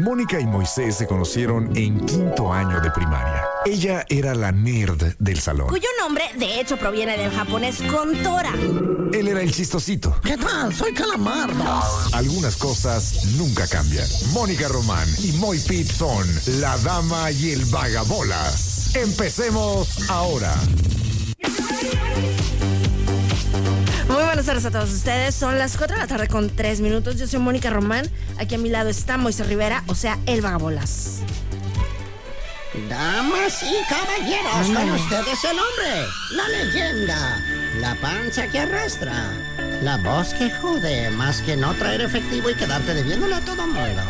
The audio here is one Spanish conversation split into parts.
Mónica y Moisés se conocieron en quinto año de primaria. Ella era la nerd del salón. Cuyo nombre, de hecho, proviene del japonés Kontora. Él era el chistosito. ¿Qué tal? Soy Calamardo. Algunas cosas nunca cambian. Mónica Román y Moy Pitt son la dama y el vagabolas. Empecemos ahora. Muy buenas tardes a todos ustedes. Son las 4 de la tarde con 3 minutos. Yo soy Mónica Román. Aquí a mi lado está Moisés Rivera, o sea, el vagabolas. Damas y caballeros, con ustedes el hombre, la leyenda, la panza que arrastra, la voz que jode, más que no traer efectivo y quedarte debiéndole a todo mundo.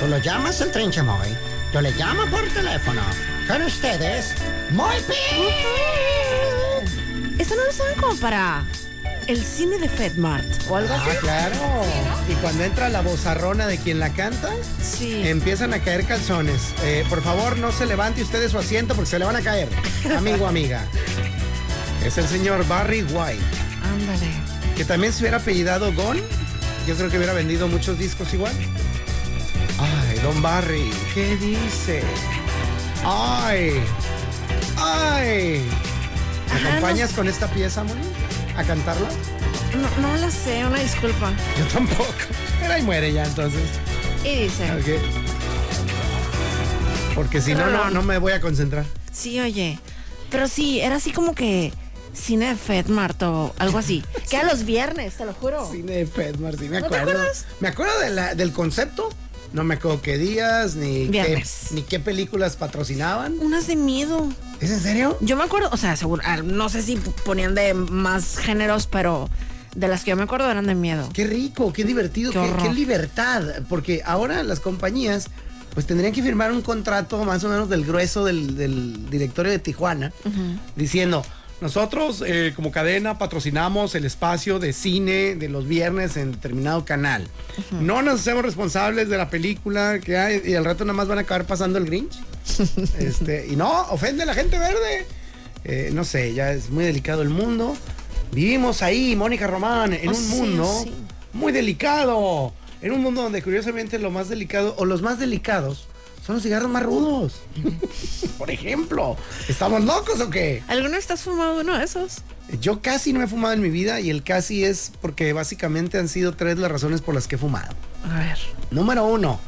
Tú lo llamas el trinchamoy, yo le llamo por teléfono. Con ustedes, Moy Pi. Esto no lo saben como para el cine de FedMart o algo así. Ah, claro. Y cuando entra la bozarrona de quien la canta, Sí. empiezan a caer calzones. Eh, por favor, no se levante usted de su asiento porque se le van a caer. Amigo, amiga. Es el señor Barry White, Ándale. que también se hubiera apellidado Gon. Yo creo que hubiera vendido muchos discos igual. Ay, Don Barry, ¿qué dice? Ay, ay. ¿Me Ajá, acompañas con esta pieza, Moni? ¿A cantarla? No, no la sé, una disculpa. Yo tampoco. Pero ahí muere ya entonces. Y dice, Ok. Porque si no, no, no me voy a concentrar. sí, oye, pero sí, era así como que cine de FedMart o algo así. Que era los viernes, te lo juro. Cine de Fedmar, sí me ¿No te acuerdo. acuerdas? Me acuerdo de la- del concepto. No me acuerdo qué días, ni qué, Viernes. ni qué películas patrocinaban. Unas de miedo. ¿Es en serio? Yo me acuerdo, o sea, seguro, ah, no sé si ponían de más géneros, pero de las que yo me acuerdo eran de miedo. Qué rico, qué divertido, Qué qué, horror. qué libertad. Porque ahora las compañías pues tendrían que firmar un contrato más o menos del grueso del, del directorio de Tijuana, diciendo, nosotros eh, como cadena patrocinamos el espacio de cine de los viernes en determinado canal. No nos hacemos responsables de la película que hay y al rato nada más van a acabar pasando el Grinch. este, y no, ofende a la gente verde. Eh, no sé, ya es muy delicado el mundo. Vivimos ahí, Mónica Román, en Oh, un sí, mundo sí. muy delicado. En un mundo donde curiosamente lo más delicado o los más delicados son los cigarros más rudos. Por ejemplo, ¿estamos locos o qué? ¿Alguna vez te has fumado uno de esos? Yo casi no he fumado en mi vida y el casi es porque básicamente han sido tres las razones por las que he fumado. A ver. Número uno,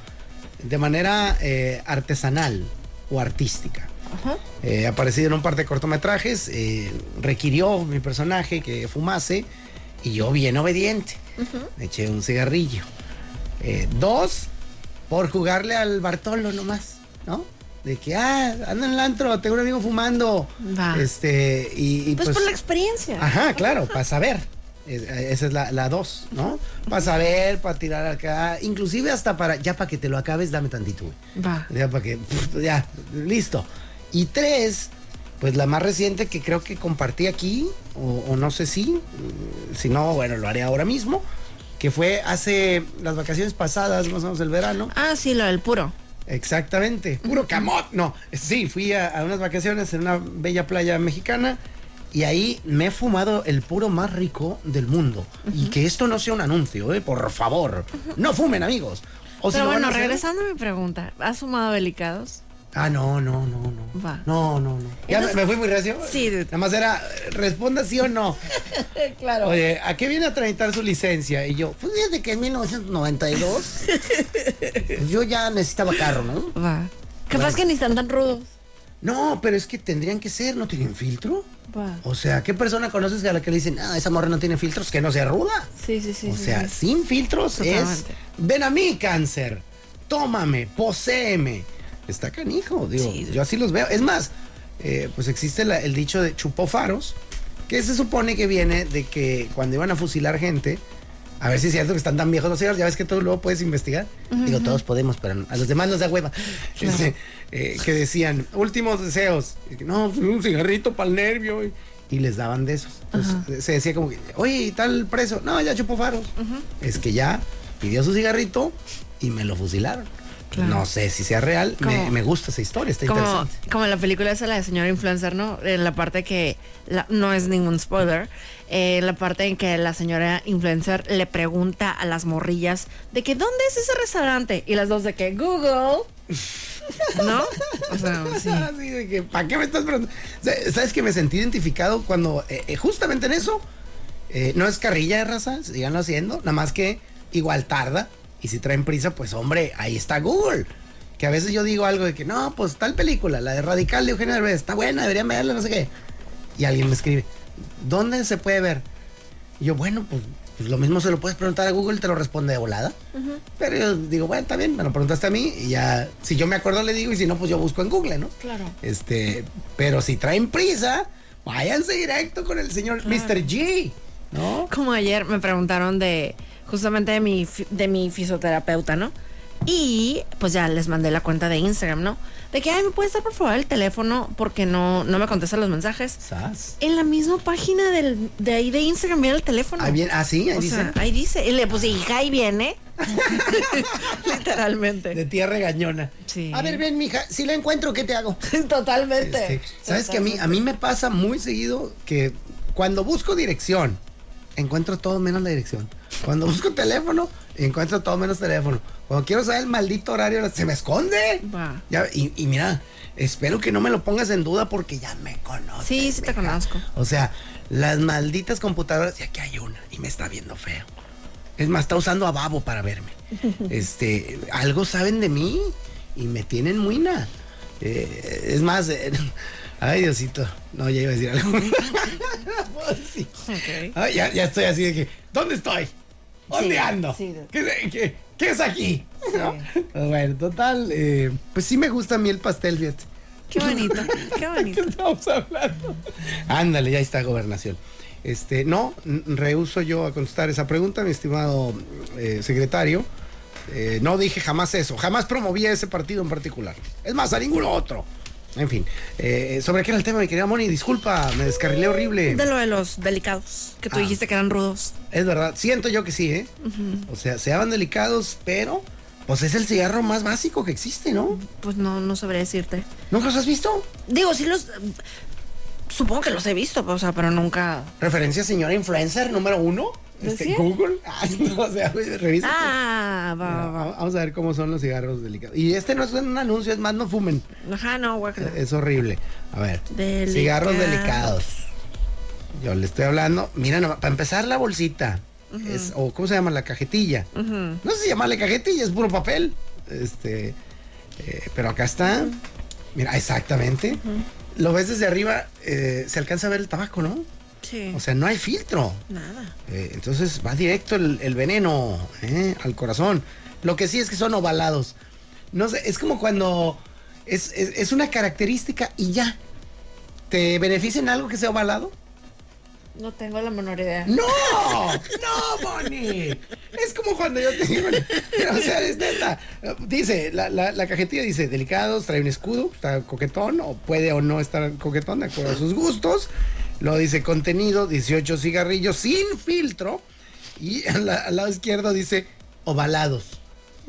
de manera eh, artesanal o artística. Eh, ha aparecido en un par de cortometrajes, eh, requirió mi personaje que fumase y yo bien obediente. Me eché un cigarrillo. Eh, dos, por jugarle al Bartolo nomás, ¿no? De que, ah, anda en el antro, tengo un amigo fumando. Va. Este, y, y Pues, por la experiencia. Ajá, claro, para saber. Es- Esa es la, la dos, ¿no? Para saber, para tirar acá, inclusive hasta para, ya para que te lo acabes, dame tantito, güey. Va. Ya para que, ya, listo. Y tres, pues la más reciente que creo que compartí aquí, o, o no sé si, si no, bueno, lo haré ahora mismo, que fue hace las vacaciones pasadas, más o menos el verano. Ah, sí, lo del puro. Exactamente, puro camot. No, sí, fui a, a unas vacaciones en una bella playa mexicana y ahí me he fumado el puro más rico del mundo. Y que esto no sea un anuncio, ¿eh? por favor. No fumen, amigos. O Pero bueno, regresando a mi pregunta, ¿has fumado delicados? Ah, no, no, no, no. Va. No, no, no. ¿Ya Entonces- me, me fui muy recio? Sí. Nada más era, responda sí o no. claro. Oye, ¿a qué viene a tramitar su licencia? Y yo, pues fíjate que en 1992 pues yo ya necesitaba carro, ¿no? Va. Capaz que ni están tan rudos. No, pero es que tendrían que ser, ¿no tienen filtro? Va. O sea, ¿qué persona conoces a la que le dicen, ah, esa morra no tiene filtros, que no sea ruda? Sí, sí, sí. o sí, sea, sí. sin filtros es, ven a mí, cáncer, tómame, poséeme. Está canijo, digo, Sí. yo así los veo. Es más, eh, pues existe la- el dicho de chupó faros, que se supone que viene de que cuando iban a fusilar gente, a ver si es cierto que están tan viejos los cigarros, ya ves que tú luego puedes investigar. Digo, todos podemos, pero a los demás nos da hueva. Este, eh, que decían, últimos deseos. No, pues, un cigarrito para el nervio. Y, y les daban de esos. Entonces se decía como que, oye, ¿y tal preso? No, ya chupó faros. Es que ya pidió su cigarrito y me lo fusilaron. Claro. No sé si sea real. Me, gusta esa historia, está Como, interesante. como en la película esa, la de señora influencer, ¿no? En la parte que, la- no es ningún spoiler, eh, la parte en que la señora influencer le pregunta a las morrillas de que ¿dónde es ese restaurante? Y las dos de que Google. ¿No? O sea, sí. Así de que, ¿para qué me estás preguntando? ¿Sabes que me sentí identificado cuando, eh, eh, justamente en eso, eh, no es carrilla de raza, síganlo haciendo, nada más que igual tarda, y si traen prisa, pues hombre, ahí está Google. Que a veces yo digo algo de que, no, pues tal película, la de Radical de Eugenio Derbez, está buena, deberían verla, no sé qué. Y alguien me escribe, ¿dónde se puede ver? Y yo, bueno, pues, pues lo mismo se lo puedes preguntar a Google y te lo responde de volada. Pero yo digo, bueno, está bien, me lo preguntaste a mí y ya, si yo me acuerdo le digo y si no, pues yo busco en Google, ¿no? Claro. Este, pero si traen prisa, váyanse directo con el señor Mr. G, ¿no? Como ayer me preguntaron de justamente de mi, de mi fisioterapeuta, ¿no? Y pues ya les mandé la cuenta de Instagram, ¿no? De que, ay, ¿me puedes dar por favor el teléfono? Porque no, no me contestan los mensajes. ¿Sabes? En la misma página del, de ahí de Instagram viene el teléfono. Ah, bien, ah, sí, ahí O dice. sea, ahí dice. Y le puse, hija, ahí viene. Literalmente. De tía regañona. Sí. A ver, ven, mija, si la encuentro, ¿qué te hago? Totalmente. Este, ¿Sabes que a mí, a mí me pasa muy seguido que cuando busco dirección, encuentro todo menos la dirección. Cuando busco teléfono, encuentro todo menos teléfono. Cuando quiero saber el maldito horario, se me esconde. Ya, y, y mira, espero que no me lo pongas en duda porque ya me conoces. Sí, sí te conozco. O sea, las malditas computadoras, y aquí hay una, y me está viendo feo. Es más, está usando a Babo para verme. Este, algo saben de mí y me tienen muina. Eh, es más, eh, ay Diosito, no, ya iba a decir algo. Sí. Ok. Ay, ya, ya estoy así de que, ¿dónde estoy? ¿Dónde Sí, ando? sí. ¿Qué, qué- qué es aquí? ¿No? Bueno, total, eh, pues sí me gusta a mí el pastel, fíjate. Qué bonito. Qué ¿Qué bonito. estamos hablando? Ándale, ya está gobernación. Este, no, rehuso yo a contestar esa pregunta, mi estimado eh, secretario. Eh, no dije jamás eso, jamás promoví a ese partido en particular. Es más, a ninguno otro. En fin, eh, ¿sobre qué era el tema, mi querida Moni? Disculpa, me descarrilé horrible. De lo de los delicados, que tú Ah. dijiste que eran rudos. Es verdad, siento yo que sí, ¿eh? O sea, se llaman delicados, pero pues es el cigarro más básico que existe, ¿no? Pues no, no sabré decirte. ¿Nunca los has visto? Digo, sí los. Supongo que los he visto, o sea, pero nunca. Referencia señora influencer número uno. Este, ¿Sí? Google. Ay, no, o sea, revisa. Ah, va, va, va. Vamos a ver cómo son los cigarros delicados. Y este no es un anuncio, es más, no fumen. Ajá, no, guácala. Es horrible. A ver. Cigarros delicados. Yo le estoy hablando. Mira, nomás, para empezar la bolsita. es, o ¿cómo se llama? La cajetilla. No sé si llamarle cajetilla, es puro papel. Este. eh, pero acá está. Mira, exactamente. Lo ves desde arriba, eh, se alcanza a ver el tabaco, ¿no? Sí. O sea, no hay filtro. Nada. Eh, entonces va directo el, el veneno ¿eh? al corazón. Lo que sí es que son ovalados. No sé, es como cuando es, es- es una característica y ya. ¿Te beneficia en algo que sea ovalado? No tengo la menor idea. ¡No! ¡No, Bonnie! Es como cuando yo te digo. O sea, es neta. Dice, la, la, la cajetilla dice delicados, trae un escudo, está coquetón, o puede o no estar coquetón de acuerdo a sus gustos. Luego dice contenido, 18 cigarrillos sin filtro. Y la- al lado izquierdo dice ovalados.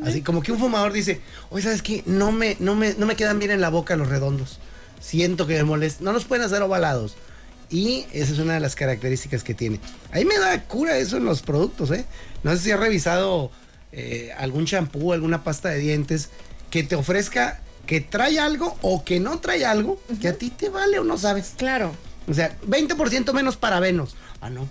Así como que un fumador dice, oye, ¿sabes qué? No me, no, me, no me quedan bien en la boca los redondos. Siento que me molesta. No los pueden hacer ovalados. Y esa es una de las características que tiene. Ahí me da cura eso en los productos, ¿eh? No sé si has revisado eh, algún champú, alguna pasta de dientes que te ofrezca que trae algo o que no trae algo que a ti te vale o no sabes. Claro. O sea, 20% menos parabenos. Ah, no.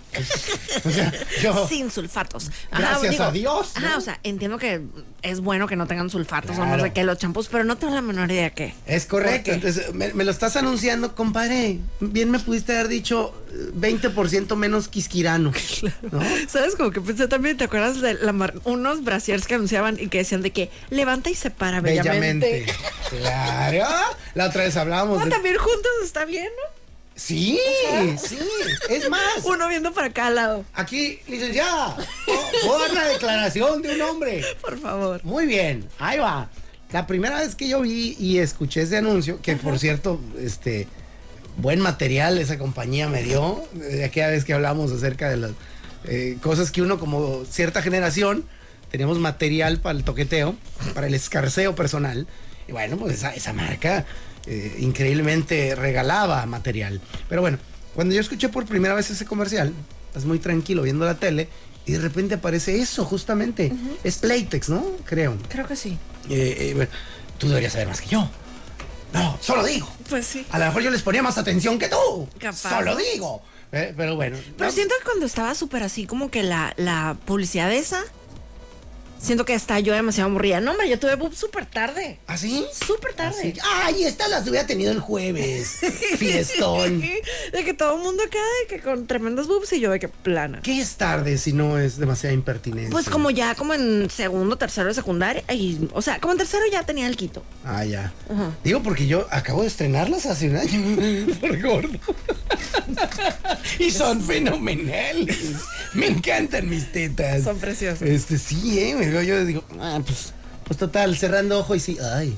O sea, yo. Sin sulfatos. Gracias a Dios, ¿no? Ajá, o sea, entiendo que es bueno que no tengan sulfatos o no Claro. sé qué los champús, pero no tengo la menor idea qué. Es correcto. Entonces, me, me lo estás anunciando, compadre. Bien me pudiste haber dicho eh, 20% menos quisquirano. ¿no? ¿Sabes? Como que pensé también, ¿te acuerdas de la mar- unos brasiers que anunciaban y que decían de que levanta y se para bellamente? Bellamente. Claro. La otra vez hablábamos No, de. también juntos está bien, ¿no? Sí, sí. Es más, Uno viendo para cada lado. aquí, licenciada, puedo dar la declaración de un hombre. Por favor. Muy bien, ahí va. La primera vez que yo vi y escuché ese anuncio, que por cierto, este, buen material esa compañía me dio, de aquella vez que hablamos acerca de las eh, cosas que uno como cierta generación teníamos material para el toqueteo, para el escarceo personal. Y bueno, pues esa, esa marca eh, increíblemente regalaba material. Pero bueno, cuando yo escuché por primera vez ese comercial, estás muy tranquilo viendo la tele y de repente aparece eso, justamente. Es Playtex, ¿no? Creo. Creo que sí. Eh, eh, bueno, tú deberías saber más que yo. No, solo digo. Pues sí. A lo mejor yo les ponía más atención que tú. Capaz. Solo digo. Eh, pero bueno. Pero no, siento que cuando estaba súper así, como que la, la publicidad esa, siento que hasta yo demasiado aburrida. No, hombre, yo tuve boobs súper tarde. ¿Así? Súper tarde. Así. Ay, estas las hubiera tenido el jueves. Fiestón. De que todo el mundo acá, de que con tremendos boobs y yo de que plana. ¿Qué es tarde si no es demasiada impertinencia? Pues como ya como en segundo, tercero de secundaria. y, o sea, como en tercero ya tenía el quito. Ah, ya. Ajá. Digo porque yo acabo de estrenarlas hace un año. Por gordo. y son fenomenales. Me encantan mis tetas. Son preciosas. Este, sí, ¿eh? Veo yo digo, ah, pues, pues total, cerrando ojo y sí, ay,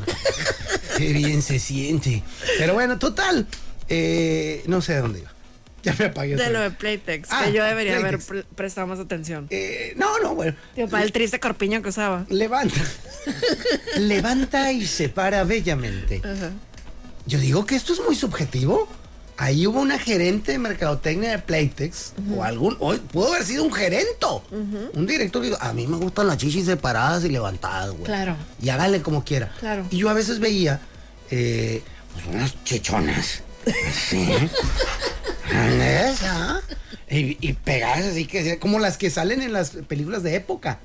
qué bien se siente. Pero bueno, total, eh, no sé a dónde iba. Ya me apagué. De lo de. Playtex, Ah, que yo debería haber pre- prestado más atención. Eh, no, no, bueno. Tío, para el triste corpiño que usaba. Levanta. Levanta y se para bellamente. Ajá. Yo digo que esto es muy subjetivo. Ahí hubo una gerente de mercadotecnia de Playtex o algún, o pudo haber sido un gerento, un director que dijo, a mí me gustan las chichis separadas y levantadas, güey. Claro. Y hágale como quiera. Claro. Y yo a veces veía eh, pues unas chichonas. Sí. Esa. Y, y pegadas así que como las que salen en las películas de época.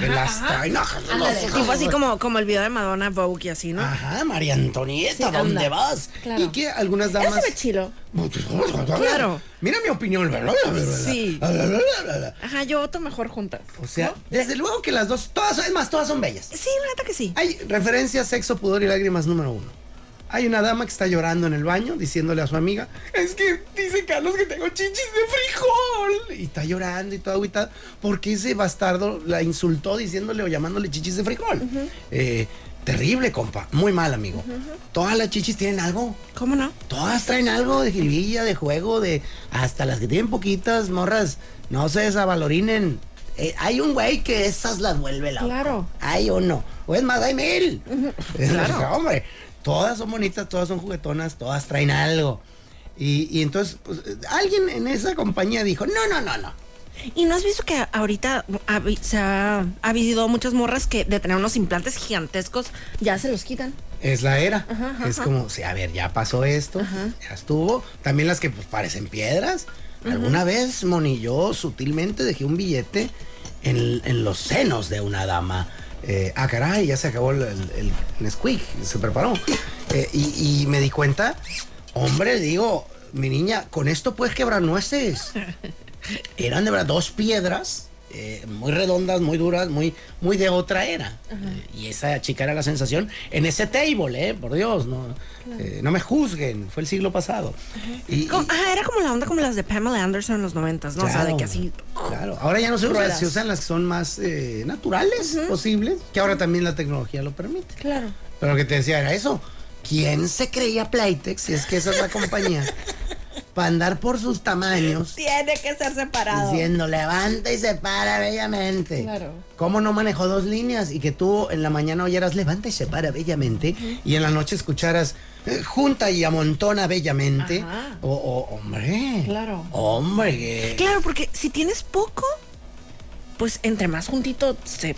que las traen. Ándale, tipo así como, como el video de Madonna Vogue y así, ¿no? Ajá, María Antonieta, Sí, ¿dónde anda. vas? Claro. Y que algunas Eso damas. se ve chilo. Claro. Mira mi opinión. Sí. O Ajá, yo voto mejor juntas. sea, desde luego que las dos, todas, es más, todas son bellas. Sí, la neta que sí. Hay referencia sexo, pudor y lágrimas número uno. Hay una dama que está llorando en el baño diciéndole a su amiga, es que dice Carlos que tengo chichis de frijol. Y está llorando y todo agüitada porque ese bastardo la insultó diciéndole o llamándole chichis de frijol. Eh, terrible, compa. Muy mal, amigo. Todas las chichis tienen algo. ¿Cómo no? Todas traen algo de jiribilla, de juego, de hasta las que tienen poquitas morras, no se desavalorinen. Eh, hay un güey que esas las vuelve la Claro. Hay uno. O es más, hay mil. Claro. hombre, todas son bonitas, todas son juguetonas, todas traen algo. Y, y entonces, pues, alguien en esa compañía dijo, no, no, no, no. ¿Y no has visto que ahorita ha, se ha, ha habido muchas morras que de tener unos implantes gigantescos ya se los quitan? Es la era. Ajá, ajá, es ajá. como, sí, a ver, ya pasó esto, ya estuvo. También las que pues parecen piedras. Alguna vez, Moni, yo sutilmente dejé un billete en, en los senos de una dama. Eh, ah, caray, ya se acabó el, el, el Nesquik, se preparó. Eh, y, y me di cuenta, hombre, digo, mi niña, con esto puedes quebrar nueces. Eran de verdad dos piedras. eh, muy redondas, muy duras, muy, muy de otra era. Eh, y esa chica era la sensación en ese table, ¿eh? Por Dios, no, eh, no me juzguen, fue el siglo pasado. Y, Como- y- ajá, era como la onda como las de Pamela Anderson en los noventas, ¿no? O sea, de que así... Claro, ahora ya no se se usan las que son más naturales posibles, que ahora también la tecnología lo permite. Claro. Pero lo que te decía era eso. ¿Quién se creía Playtex si es que esa es la compañía? Para andar por sus tamaños. Tiene que ser separado. Diciendo, levanta y se para bellamente. Claro. ¿Cómo no manejó dos líneas? Y que tú en la mañana oyeras, levanta y se para bellamente. Y en la noche escucharas, "Eh, junta y amontona bellamente. O, o, hombre. Claro. Hombre, Claro, porque si tienes poco, pues entre más juntito se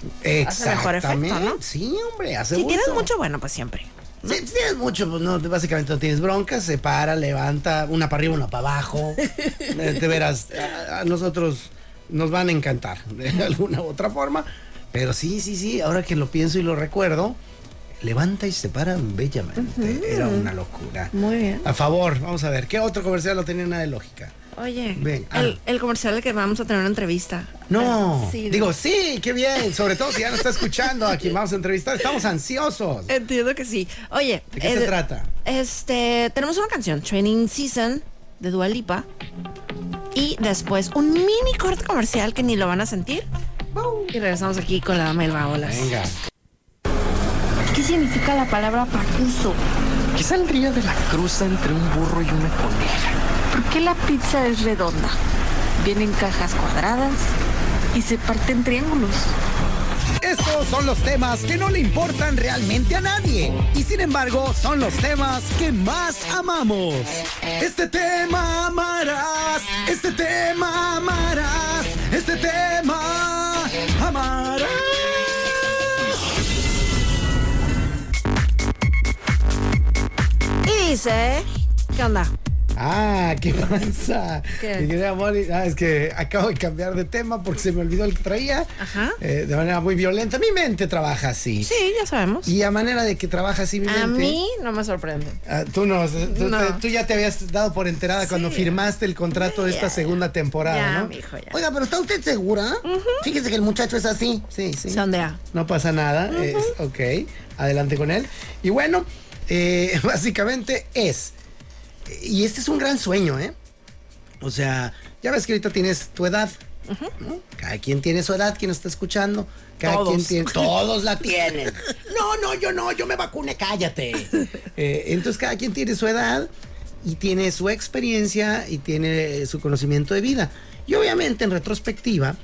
hace mejor efecto, ¿no? Sí, hombre, hace Si tienes mucho, bueno, pues siempre. Si tienes mucho, pues no, básicamente no tienes broncas, se para, levanta, una para arriba, una para abajo. Eh, de veras, a, nosotros nos van a encantar de alguna u otra forma. Pero sí, sí, sí, ahora que lo pienso y lo recuerdo, levanta y se para bellamente. Era una locura. Muy bien. A favor, vamos a ver, ¿qué otro comercial no tenía nada de lógica? Oye, Ven, ah. el, el comercial de que vamos a tener una entrevista. No, Sí, digo, sí, qué bien, sobre todo si ya nos está escuchando a quien vamos a entrevistar, estamos ansiosos. Entiendo que sí. Oye, ¿De qué eh, se trata? Este, tenemos una canción, Training Season, de Dua Lipa. Y después un mini corte comercial que ni lo van a sentir. Y regresamos aquí con la dama del Babolas. Venga. ¿Qué significa la palabra pacuso? ¿Qué saldría de la cruza entre un burro y una coneja? ¿Por qué la pizza es redonda? Viene en cajas cuadradas y se parte en triángulos. Estos son los temas que no le importan realmente a nadie y sin embargo son los temas que más amamos. Este tema amarás, este tema amarás, este tema amarás. Y dice, ¿qué onda? Ah, ¿qué pasa? ¿Qué? Mi querida Moni, ah, es que acabo de cambiar de tema porque se me olvidó el que traía. Ajá. eh, de manera muy violenta. Mi mente trabaja así. Sí, ya sabemos. Y a manera de que trabaja así mi mente. A mí no me sorprende. Ah, tú no, tú, No. te- tú ya te habías dado por enterada cuando firmaste el contrato de esta Ya. segunda temporada, Ya, ¿no? mijo, ya. Oiga, pero ¿está usted segura? Fíjese que el muchacho es así. Sí, sí. Sondea. No pasa nada. es- ok, adelante con él. Y bueno, eh, básicamente es. Y este es un gran sueño, ¿eh? O sea, ya ves que ahorita tienes tu edad. ¿no? Cada quien tiene su edad, quien está escuchando. Cada Todos. quien tiene. Todos la tienen. No, no, yo no, yo me vacuné, cállate. Eh, entonces cada quien tiene su edad y tiene su experiencia y tiene su conocimiento de vida. Y obviamente en retrospectiva,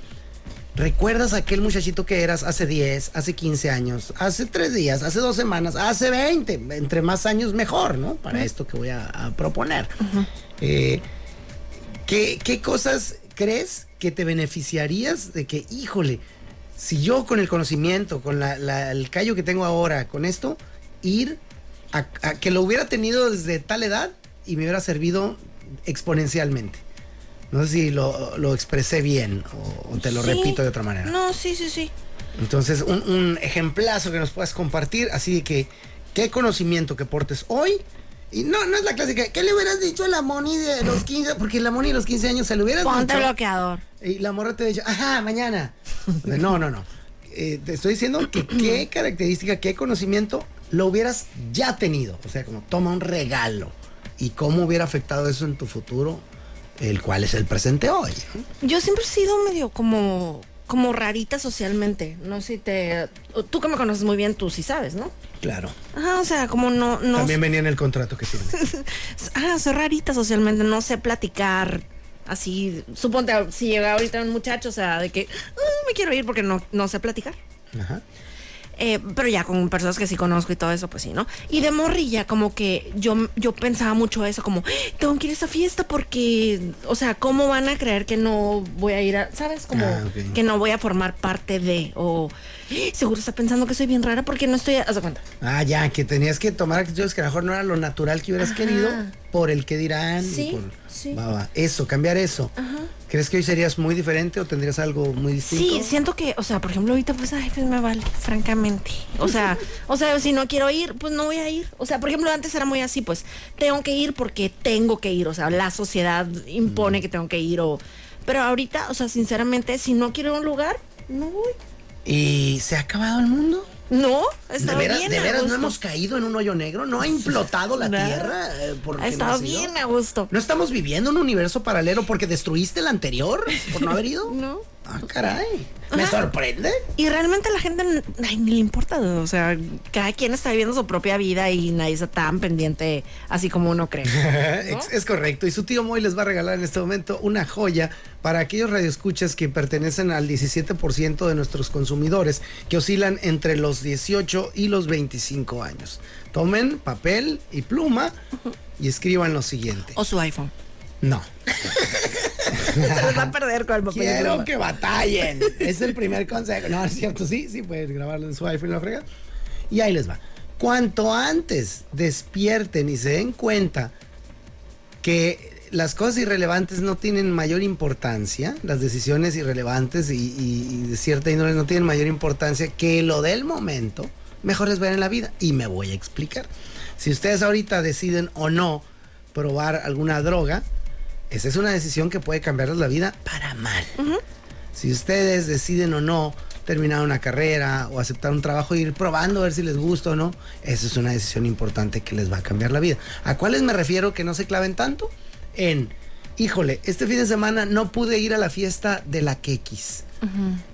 ¿Recuerdas aquel muchachito que eras hace 10, hace 15 años, hace 3 días, hace 2 semanas, hace 20? Entre más años mejor, ¿no? Para esto que voy a, a proponer. Eh, ¿qué, qué cosas crees que te beneficiarías de que, híjole, si yo con el conocimiento, con la- la- el callo que tengo ahora, con esto, ir a, a que lo hubiera tenido desde tal edad y me hubiera servido exponencialmente? No sé si lo, lo expresé bien o, o te lo Sí. repito de otra manera. No, sí, sí, sí. Entonces, un, un ejemplazo que nos puedas compartir, así de que, ¿qué conocimiento que portes hoy? Y no, no es la clásica, ¿qué le hubieras dicho a la Moni de los 15? Porque la Moni de los 15 años se lo hubieras Ponte dicho. bloqueador. Y la morra te ha dicho, ajá, mañana. No, no, no. Eh, te estoy diciendo que qué característica, qué conocimiento lo hubieras ya tenido. O sea, como toma un regalo. Y cómo hubiera afectado eso en tu futuro, el cual es el presente hoy. Yo siempre he sido medio como como rarita socialmente. No sé si te tú que me conoces muy bien, tú sí sabes, ¿no? Claro. Ajá, o sea, como no no También venía en el contrato que tienes. ah, soy rarita socialmente, no sé platicar. Así, suponte si llega ahorita un muchacho, o sea, de que "Ah, me quiero ir porque no, no sé platicar. Ajá. Eh, pero ya con personas que sí conozco y todo eso, pues sí, ¿no? Y de morrilla, como que yo, yo pensaba mucho eso, como, tengo que ir a esa fiesta porque, o sea, ¿cómo van a creer que no voy a ir a, ¿sabes? Como Ah, que no voy a formar parte de, o seguro está pensando que soy bien rara porque no estoy, haz de cuenta. Ah, ya, que tenías que tomar actitudes que a lo mejor no era lo natural que hubieras Ajá. querido por el que dirán. y Sí, por- sí. Va, va. Eso, cambiar eso. ¿Crees que hoy serías muy diferente o tendrías algo muy distinto? Sí, siento que, o sea, por ejemplo, ahorita pues, ay, pues me vale, francamente. O sea, o sea, si no quiero ir, pues no voy a ir. O sea, por ejemplo, antes era muy así, pues tengo que ir porque tengo que ir. O sea, la sociedad impone que tengo que ir. O, pero ahorita, o sea, sinceramente, si no quiero ir a un lugar, no voy. ¿Y se ha acabado el mundo? No, ¿De está veras, bien. de veras no hemos caído en un hoyo negro? ¿No ha implotado la. Tierra? eh, Ha estado bien a gusto. ¿No estamos viviendo un universo paralelo porque destruiste el anterior por no haber ido? No. Ah, caray. ¿Me Ajá. sorprende? Y realmente a la gente ay, ni le importa, o sea, cada quien está viviendo su propia vida y nadie está tan pendiente así como uno cree. Es, es correcto. Y su tío Moy les va a regalar en este momento una joya para aquellos radioescuchas que pertenecen al 17% de nuestros consumidores que oscilan entre los 18 y los 25 años. Tomen papel y pluma y escriban lo siguiente. O su iPhone. No. Se les va a perder con el papel. Quiero que batallen. Es el primer consejo. No, es cierto, sí, sí, puedes grabarlo en su iPhone y la frega. Y ahí les va. Cuanto antes despierten y se den cuenta que las cosas irrelevantes no tienen mayor importancia, las decisiones irrelevantes y, y- y de cierta índole no tienen mayor importancia que lo del momento, mejor les va en la vida. Y me voy a explicar. Si ustedes ahorita deciden o no probar alguna droga, esa es una decisión que puede cambiarles la vida para mal. Si ustedes deciden o no terminar una carrera o aceptar un trabajo e ir probando a ver si les gusta o no, esa es una decisión importante que les va a cambiar la vida. ¿A cuáles me refiero que no se claven tanto? En, híjole, este fin de semana no pude ir a la fiesta de la Quequis.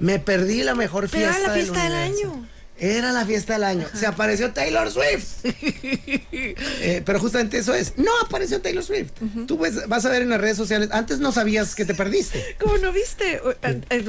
Me perdí la mejor Pero fiesta, la fiesta del año. Era la fiesta del año. Se apareció Taylor Swift. Eh, pero justamente eso es. No apareció Taylor Swift. Tú ves- vas a ver en las redes sociales. Antes no sabías que te perdiste. Como no viste, Eh, eh,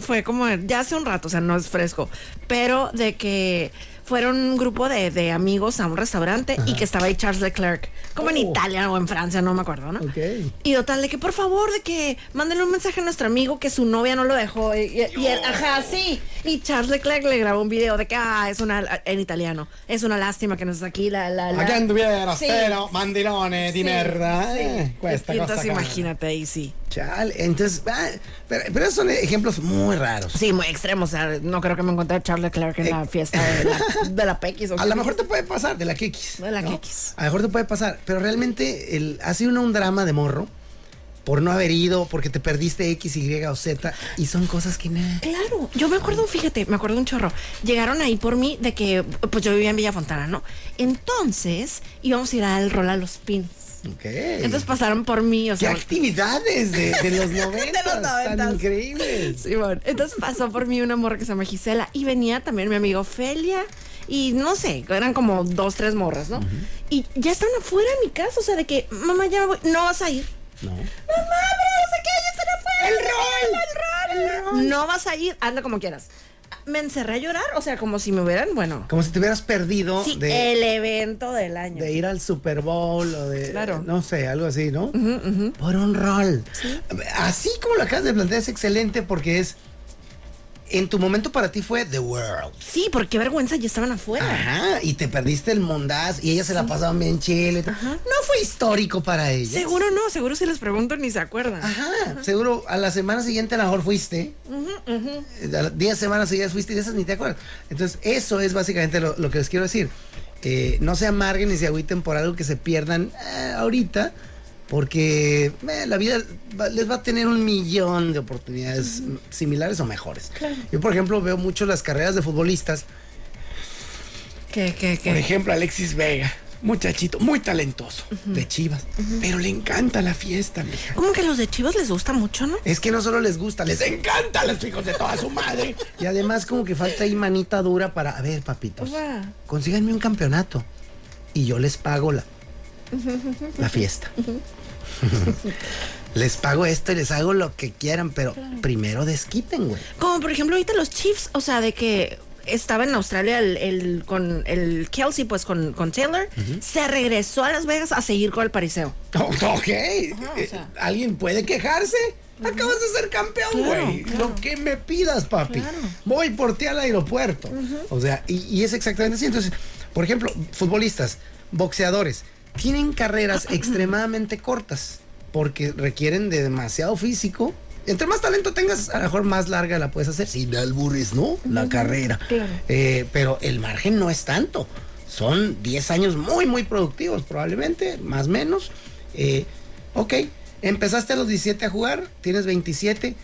fue como ya hace un rato, o sea, no es fresco, pero de que fueron un grupo de, de amigos a un restaurante y que estaba ahí Charles Leclerc, como en Oh. Italia o en Francia, no me acuerdo, ¿no? Ok. Y total, de que por favor, de que mándenle un mensaje a nuestro amigo que su novia no lo dejó. Y, y- y él, ajá, sí. Y Charles Leclerc le grabó un video de que, ah, es una, en italiano, es una lástima que no está aquí la... la, la- Aquí anduvieras, Sí. pero mandilone di Sí, merda. sí. eh, Cuesta cosa entonces cara. imagínate ahí, sí. Chale, entonces, ah, pero, pero esos son ejemplos muy raros. Sí, muy extremo. O sea, no creo que me encontré a Charles Leclerc en la fiesta de la, de la PX. A lo mejor te puede pasar, de la Kekis. De la ¿no? A lo mejor te puede pasar, pero realmente el, ha sido un drama de morro por no haber ido, porque te perdiste X, Y o Z, y son cosas que nada. Claro, yo me acuerdo, fíjate, me acuerdo un chorro. Llegaron ahí por mí de que, pues yo vivía en Villa Fontana, ¿no? Entonces íbamos a ir al rol a los pins. Ok. Entonces pasaron por mí, o ¿Qué actividades de, de los noventas? Tan noventas. increíbles. Sí, bueno. Entonces pasó por mí una morra que se llama Gisela y venía también mi amigo Felia y no sé, eran como dos, tres morras, ¿no? Y ya estaban afuera de mi casa, o sea, de que, mamá, ya me voy, no vas a ir. No. Mamá, pero no sé qué, ya están afuera. ¡El rol! ¡El rol! No vas a ir, anda como quieras. Me encerré a llorar, o sea, como si me hubieran, bueno, Como si te hubieras perdido sí, de, el evento del año. de ir al Super Bowl o de. Claro. No sé, algo así, ¿no? Por un rol. Así como lo acabas de plantear, es excelente porque es. En tu momento para ti fue The World. Sí, porque vergüenza, ya estaban afuera. Ajá, y te perdiste el mondaz y ellas se la pasaban bien chile. No fue histórico para ellas. Seguro no, seguro si les pregunto ni se acuerdan. Ajá, seguro a la semana siguiente a lo mejor fuiste. Eh, A las 10 semanas seguidas fuiste y de esas ni te acuerdas. Entonces, eso es básicamente lo, lo que les quiero decir. Eh, no se amarguen ni se agüiten por algo que se pierdan eh, ahorita, porque eh, la vida va- les va a tener un millón de oportunidades similares o mejores. Yo, por ejemplo, veo mucho las carreras de futbolistas. ¿Qué, qué, Por qué? ejemplo, Alexis Vega, muchachito, muy talentoso, de Chivas, pero le encanta la fiesta, mija. Como que a los de Chivas les gusta mucho, ¿no? Es que no solo les gusta, les encanta a los hijos de toda su madre. Y además como que falta ahí manita dura para, a ver, papitos, consíganme un campeonato y yo les pago la, la fiesta. les pago esto y les hago lo que quieran, pero primero desquiten, güey. Como por ejemplo ahorita los Chiefs, o sea, de que estaba en Australia el, el- con el Kelsey, pues con, con Taylor, se regresó a Las Vegas a seguir con el pariseo. Ok, Eh, sea. ¿alguien puede quejarse? Acabas de ser campeón, Claro, güey. claro. Lo que me pidas, papi. Claro. Voy por ti al aeropuerto. O sea, y, y es exactamente así. Entonces, por ejemplo, futbolistas, boxeadores, tienen carreras extremadamente cortas porque requieren de demasiado físico. Entre más talento tengas, a lo mejor más larga la puedes hacer. Sin albures, ¿no? La carrera. Eh, pero el margen no es tanto. Son 10 años muy, muy productivos, probablemente, más o menos. Eh, ok, empezaste a los 17 a jugar, tienes 27.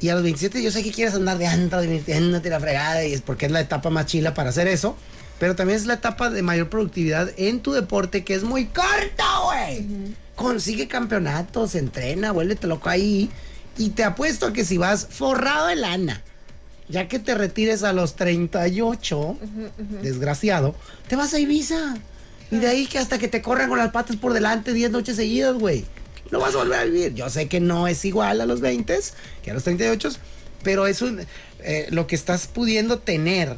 Y a los 27 yo sé que quieres andar de antro, divirtiéndote la fregada, y es porque es la etapa más chila para hacer eso. Pero también es la etapa de mayor productividad en tu deporte, que es muy corta, güey. Consigue campeonatos, entrena, vuélvete loco ahí. Y te apuesto a que si vas forrado de lana, ya que te retires a los 38, desgraciado, te vas a Ibiza. Y de ahí que hasta que te corran con las patas por delante 10 noches seguidas, güey. Lo vas a volver a vivir. Yo sé que no es igual a los 20 que a los 38, pero eso, eh, lo que estás pudiendo tener,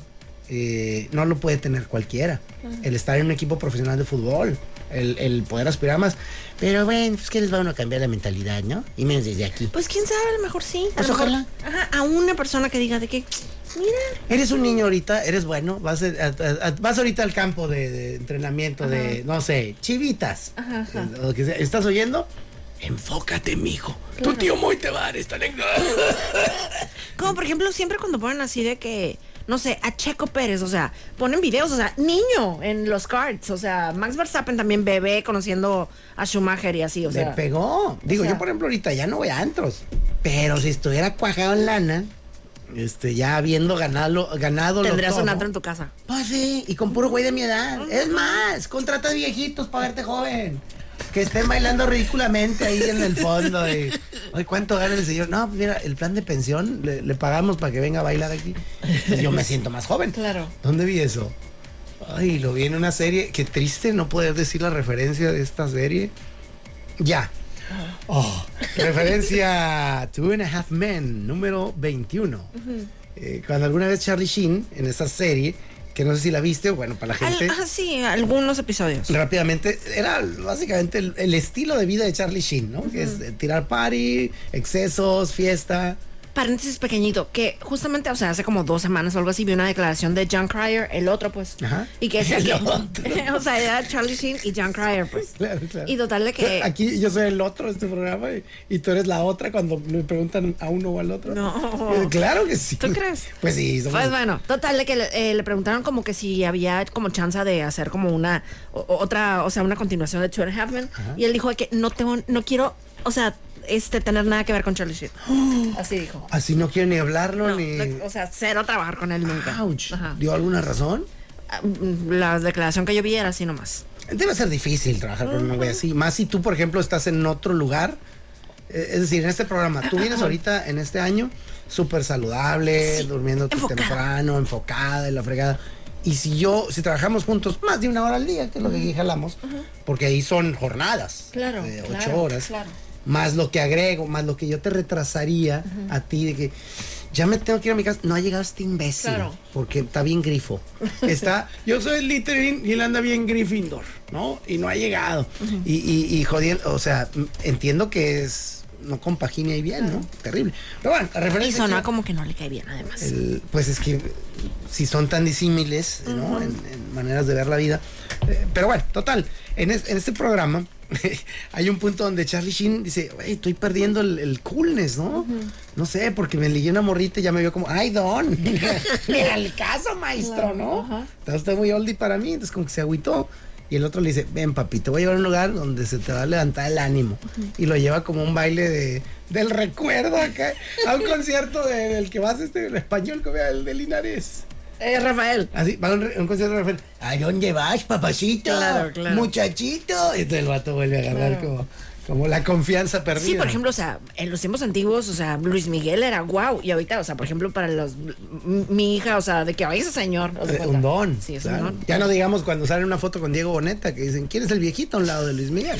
eh, no lo puede tener cualquiera. El estar en un equipo profesional de fútbol, el, el poder aspirar más. Pero bueno, pues que les va a uno a cambiar la mentalidad, ¿no? Y menos desde aquí. Pues quién sabe, a lo mejor sí. A Pues mejor- ojalá. Ajá, a una persona que diga de que, mira, Eres un niño ahorita, eres bueno, vas, a- a- a- vas ahorita al campo de, de entrenamiento de, no sé, chivitas. o lo que sea. ¿Estás oyendo? Enfócate, mijo. Tu tío Moy te va a dar esta anécdota. como por ejemplo siempre cuando ponen así de que, no sé, a Checo Pérez, o sea, ponen videos, o sea, niño en los cards, o sea, Max Verstappen también bebé conociendo a Schumacher y así, o Le sea. pegó. Digo, sea- yo por ejemplo ahorita ya no voy a antros. Pero si estuviera cuajado en lana, este, ya habiendo ganado, ganado Tendrías un antro en tu casa. Pues sí, y con puro güey de mi edad. Es más, contrata viejitos para verte joven. Que estén bailando ridículamente ahí en el fondo. De, Oye, ¿cuánto gana el señor? No, pues mira, el plan de pensión le, le pagamos para que venga a bailar aquí. Yo me siento más joven. Claro. ¿Dónde vi eso? Ay, lo vi en una serie. Qué triste no poder decir la referencia de esta serie. Ya. Oh, referencia Two and a Half Men, número 21. Eh, cuando alguna vez Charlie Sheen, en esa serie, que no sé si la viste, o bueno, para la gente, Al- ah, sí, algunos episodios. rápidamente, era básicamente el, el estilo de vida de Charlie Sheen, ¿no? Que es tirar party, excesos, fiesta. Paréntesis pequeñito, que justamente, o sea, hace como dos semanas o algo así, vi una declaración de John Cryer, el otro, pues. Ajá. Y que decía El que. o sea, era Charlie Sheen y John Cryer, pues. Claro, claro. Y total de que. Aquí yo soy el otro de este programa y, y tú eres la otra cuando le preguntan a uno o al otro. No. Eh, Claro que sí. ¿Tú crees? Pues sí. somos- Pues bueno, total de que le, eh, le preguntaron como que si había como chance de hacer como una o- otra, o sea, una continuación de Two and a Half Men. Y él dijo que no tengo, no quiero, o sea, este tener nada que ver con Charlie Sheen. Así dijo. Así no quiero ni hablarlo No, ni. o sea, cero trabajar con él nunca. Ouch. Ajá. ¿Dio alguna razón? Ah, mm, La declaración que yo vi era así nomás. Debe ser difícil trabajar con un güey así. Más si tú, por ejemplo, estás en otro lugar. Eh, Es decir, en este programa, tú vienes ahorita en este año súper saludable, Sí, durmiendo temprano, enfocada en la fregada. Y si yo, si trabajamos juntos más de una hora al día, que es lo que aquí jalamos, porque ahí son jornadas Claro, de ocho claro, horas, claro. Más lo que agrego, más lo que yo te retrasaría a ti de que ya me tengo que ir a mi casa. No ha llegado este imbécil. Claro. Porque está bien grifo. Está, yo soy el Slytherin y él anda bien Gryffindor, ¿no? Y no ha llegado. y, y, y jodiendo, o sea, entiendo que es, no compagina ahí bien, ¿no? Terrible. Pero bueno, la Y referencia. sonaba que- como que no le cae bien, además. el- pues es que si son tan disímiles, ¿no? en, en maneras de ver la vida. Eh, pero bueno, total, en, es- en este programa hay un punto donde Charlie Sheen dice, "Güey, estoy perdiendo el, el coolness, ¿no? No sé, porque me ligué una morrita y ya me vio como, ay, Don, el caso, maestro, ¿no? Está usted muy oldie para mí, entonces como que se agüitó. Y el otro le dice, ven papi, te voy a llevar a un lugar donde se te va a levantar el ánimo. Y lo lleva como un baile de, del recuerdo acá, a un concierto de- del que vas este, el español, como el de Linares. Eh, Rafael. Así, va a un, un concierto de Rafael. ¿A dónde vas, papacito? Claro, claro. Muchachito. Y entonces el vato vuelve a agarrar Claro. como, como la confianza perdida. Sí, por ejemplo, o sea, en los tiempos antiguos, o sea, Luis Miguel era guau. Y ahorita, o sea, por ejemplo, para los mi hija, o sea, de que vaya ese señor. de Eh, un don. Sí, es claro. un don. Ya no digamos cuando sale una foto con Diego Boneta que dicen, ¿quién es el viejito a un lado de Luis Miguel?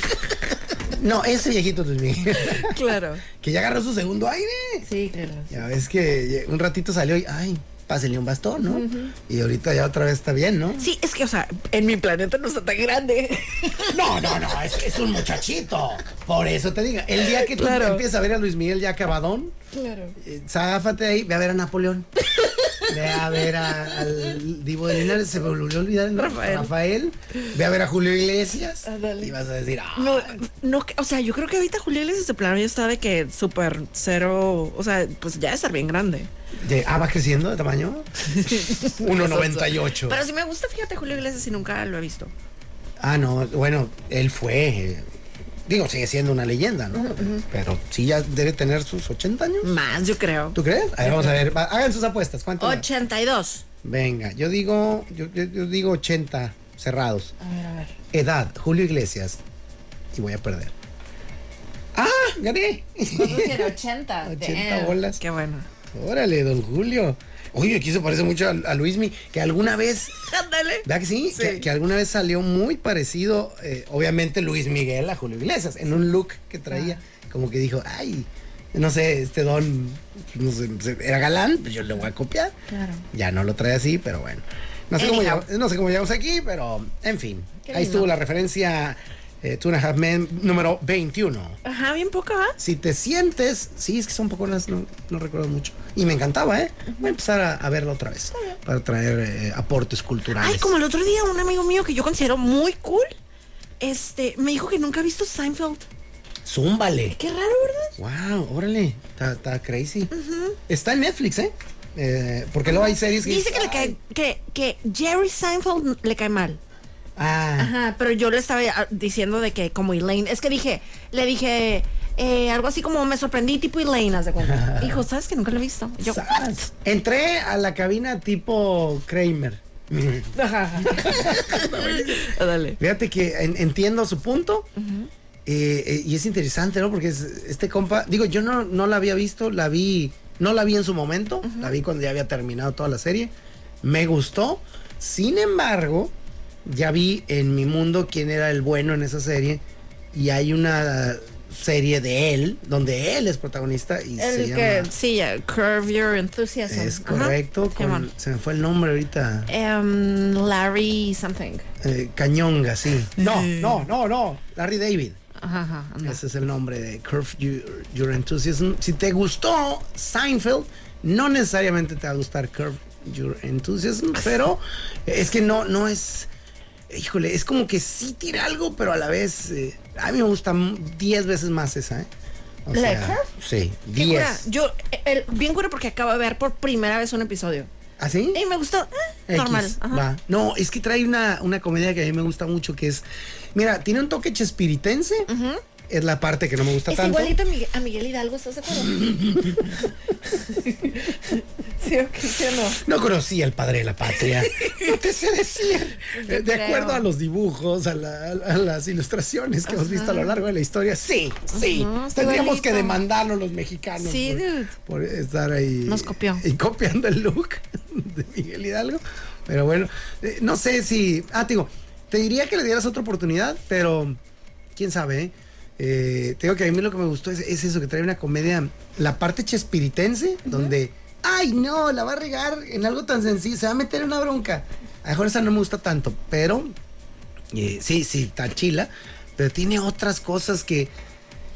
no, ese viejito es Luis Miguel. Claro. que ya agarró su segundo aire. Sí, claro. Ya ves que un ratito salió y, ay, pásenle un bastón, ¿no? Y ahorita ya otra vez está bien, ¿no? Sí, es que, o sea, en mi planeta no está tan grande. No, no, no, es, es un muchachito. Por eso te digo, el día que tú Claro. empiezas a ver a Luis Miguel ya acabadón, Claro. eh, záfate ahí, ve a ver a Napoleón. Ve a ver a- al Divo de Linares, se me volvió a olvidar el Rafael. Rafael. Ve a ver a Julio Iglesias. Y vas a decir, ah, No, no, o sea, yo creo que ahorita Julio Iglesias de plano ya está de que súper cero, o sea, pues ya de estar bien grande. De- ah, va creciendo de tamaño. 1.98. Pero si me gusta, fíjate, Julio Iglesias y nunca lo he visto. Ah, no, bueno, él fue. eh, digo, sigue siendo una leyenda, ¿no? Pero sí ya debe tener sus 80 años. Más, yo creo. ¿Tú crees? A ver, vamos a ver. hagan sus apuestas. ¿Cuánto? da? 82. Venga, yo digo, yo, digo 80 cerrados. A ver, a ver. Edad, Julio Iglesias. Y voy a perder. ¡Ah! ¡Gané! 80. 80 bolas. Qué bueno. Órale, don Julio. Oye, aquí se parece mucho a, a Luismi, que alguna vez, Ándale. ¿verdad que sí? Sí. Que, que alguna vez salió muy parecido, eh, obviamente Luis Miguel a Julio Iglesias, en un look que traía, como que dijo, ay, no sé, este don, no sé, era galán, pues yo le voy a copiar. Claro. Ya no lo trae así, pero bueno. No sé, cómo, no sé cómo llegamos aquí, pero en fin. Qué Ahí lindo. estuvo la referencia eh, Men número 21. Ajá, bien poca, ¿ah? Si te sientes, sí, es que son poconas, no, no recuerdo mucho. Y me encantaba, ¿eh? Voy a empezar a, a verla otra vez para traer eh, aportes culturales. Ay, como el otro día un amigo mío que yo considero muy cool, este, me dijo que nunca ha visto Seinfeld. Zúmbale. Qué raro, ¿verdad? Wow, órale. Está, crazy. Está en Netflix, ¿eh? Eh, porque luego hay series que. Dice que le cae, que Jerry Seinfeld le cae mal. Ah, Ajá, pero yo le estaba ah, diciendo de que como Elaine, es que dije, le dije eh, algo así como me sorprendí tipo Elaine, haz de cuenta. Dijo, ¿sabes que nunca lo he visto? Yo. Entré a la cabina tipo Kramer. Ajá. Dale. Fíjate que en- entiendo su punto. Eh, eh, y es interesante, ¿no? Porque es- este compa, digo, yo no, no la había visto, la vi, no la vi en su momento, la vi cuando ya había terminado toda la serie. Me gustó. Sin embargo, ya vi en mi mundo quién era el bueno en esa serie. Y hay una serie de él, donde él es protagonista y se El llama... que, sí, ya, Curve Your Enthusiasm. Es correcto, con- se me fue el nombre ahorita. Em, Larry something. Eh, Cañonga, sí. No, no, no, no. Larry David. Ajá, ajá, anda. Ese es el nombre de Curve Your, Your Enthusiasm. Si te gustó Seinfeld, no necesariamente te va a gustar Curve Your Enthusiasm, pero es que no, no es. Híjole, es como que sí tiene algo, pero a la vez. eh, a mí me gusta 10 veces más esa, ¿eh? O ¿La sea? Sí, Qué cura. 10. Yo, el- bien cura porque acabo de ver por primera vez un episodio. ¿Así? Y me gustó. eh, normal. Ajá. va. No, es que trae una, una comedia que a mí me gusta mucho, que es, mira, tiene un toque chespiritense, es la parte que no me gusta Es tanto. igualito a Miguel, Hidalgo, ¿estás de acuerdo? sí, ok, sí o no. No conocí al padre de la patria. No te sé decir. Yo De acuerdo a los dibujos, a, la- a las ilustraciones que hemos visto a lo largo de la historia, sí, sí. Tendríamos que demandarnos los mexicanos Sí, por, dude. por estar ahí. Nos copió. Y copiando el look de Miguel Hidalgo. Pero bueno, eh, no sé si. Ah, te digo, te diría que le dieras otra oportunidad, pero quién sabe, ¿eh? Eh, te digo que a mí lo que me gustó es, es eso, que trae una comedia, la parte chespiritense, donde, ay no, la va a regar en algo tan sencillo, se va a meter en una bronca. A lo mejor esa no me gusta tanto, pero eh, sí, sí, está chila, pero tiene otras cosas que,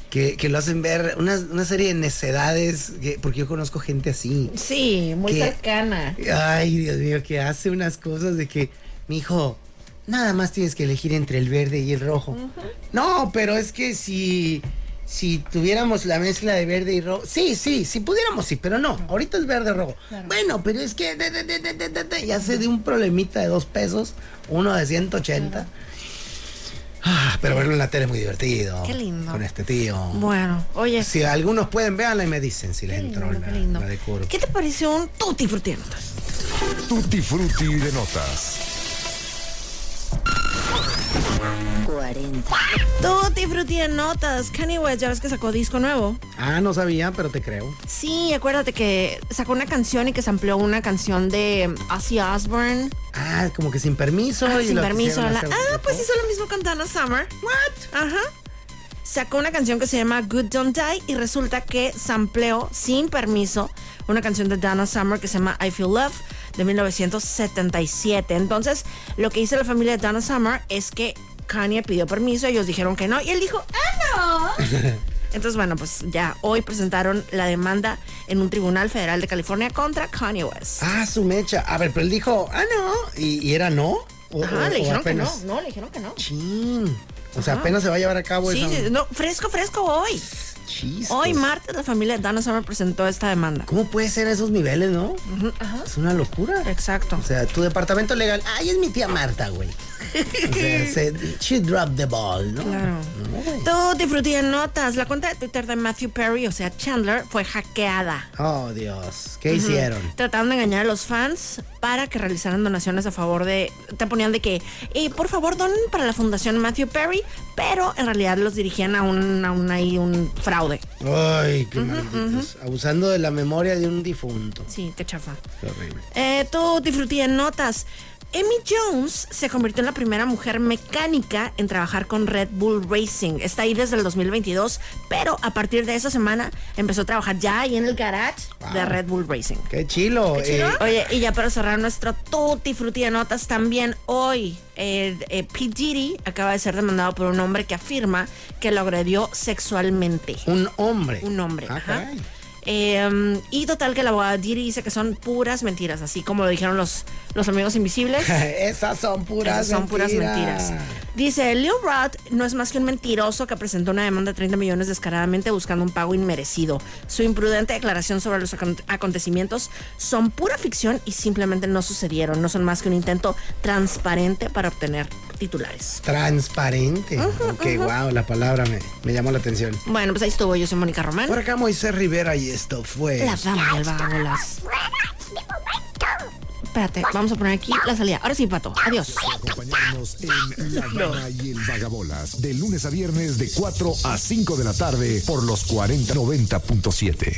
que, que lo hacen ver, una, una serie de necedades, que- porque yo conozco gente así. Sí, muy ¿Qué? cercana. Ay, Dios mío, que hace unas cosas de que, mi hijo, nada más tienes que elegir entre el verde y el rojo. No, pero es que si, si tuviéramos la mezcla de verde y rojo, sí, sí, si pudiéramos, sí, pero no, ahorita es verde rojo. Bueno, pero es que de- de- de- de- de- de- de- ya se de un problemita de dos pesos, uno de 180. Ah, pero verlo en la tele es muy divertido. Qué lindo. Con este tío. Bueno, oye. Si algunos pueden, véanla y me dicen si les entró lindo, la, qué lindo. la de curva. ¿Qué te pareció un tutti frutti? Tutti Frutti de notas. 40. Tutti frutti en notas. Kanye West, ya ves que sacó disco nuevo. Ah, no sabía, pero te creo. Sí, acuérdate que sacó una canción y que se amplió una canción de Ozzy Osbourne. Ah, como que sin permiso. Ah, y sin lo permiso. la- ah, pues hizo lo mismo con Donna Summer. What? Ajá. Sacó una canción que se llama Good Don't Die y resulta que sampleó sin permiso una canción de Donna Summer que se llama I Feel Love de 1977. Entonces, lo que hizo la familia de Donna Summer es que Kanye pidió permiso, ellos dijeron que no y él dijo, ¡ah, no! Entonces, bueno, pues ya hoy presentaron la demanda en un tribunal federal de California contra Kanye West. Ah, su mecha. A ver, pero él dijo, ah, no. ¿Y, y era no? ¿O- Ajá, o- le dijeron que no. No, le dijeron que no. Chin. O sea, Ajá. apenas se va a llevar a cabo Sí, esa. no, fresco, fresco hoy. Chistos. Hoy martes la familia de Donna Summer presentó esta demanda. ¿Cómo puede ser a esos niveles, no? Ajá. Es una locura. Exacto. O sea, tu departamento legal. Ay, es mi tía Marta, güey. O sea, se, she dropped the ball, ¿no? Claro. No, en notas. La cuenta de Twitter de Matthew Perry, o sea, Chandler, fue hackeada. Oh, Dios. ¿Qué hicieron? Trataron de engañar a los fans para que realizaran donaciones a favor de. Te ponían de que, eh, por favor, donen para la fundación Matthew Perry, pero en realidad los dirigían a un, a un, ahí, un fraude. Ay, qué malditos. Abusando de la memoria de un difunto. Sí, qué chafa. Qué horrible. Eh, tú disfruté en notas. Emmy Jones se convirtió en la primera mujer mecánica en trabajar con Red Bull Racing. Está ahí desde el 2022, pero a partir de esa semana empezó a trabajar ya ahí en el garage de Red Bull Racing. Qué chilo. eh, Oye, y ya para cerrar nuestro tutti frutti de notas, también hoy eh, eh, P. Diddy acaba de ser demandado por un hombre que afirma que lo agredió sexualmente. un hombre. Un hombre, Ah, ajá. Eh, y total que la abogada Diddy dice que son puras mentiras, así como lo dijeron los, los amigos invisibles. Esas son puras Esas son puras mentiras. Dice, Lil Rod no es más que un mentiroso que presentó una demanda de 30 millones descaradamente buscando un pago inmerecido. Su imprudente declaración sobre los acon- acontecimientos son pura ficción y simplemente no sucedieron. No son más que un intento transparente para obtener titulares. Transparente. ok, wow, la palabra me, me llamó la atención. Bueno, pues ahí estuvo. Yo soy Mónica Román. Por acá Moisés Rivera y esto fue... La dama del vagabolas. Espérate, vamos a poner aquí la salida. Ahora sí, Pato. Adiós. Acompañarnos en La Dama y el Vagabolas de lunes a viernes de 4 a 5 de la tarde por los 4090.7.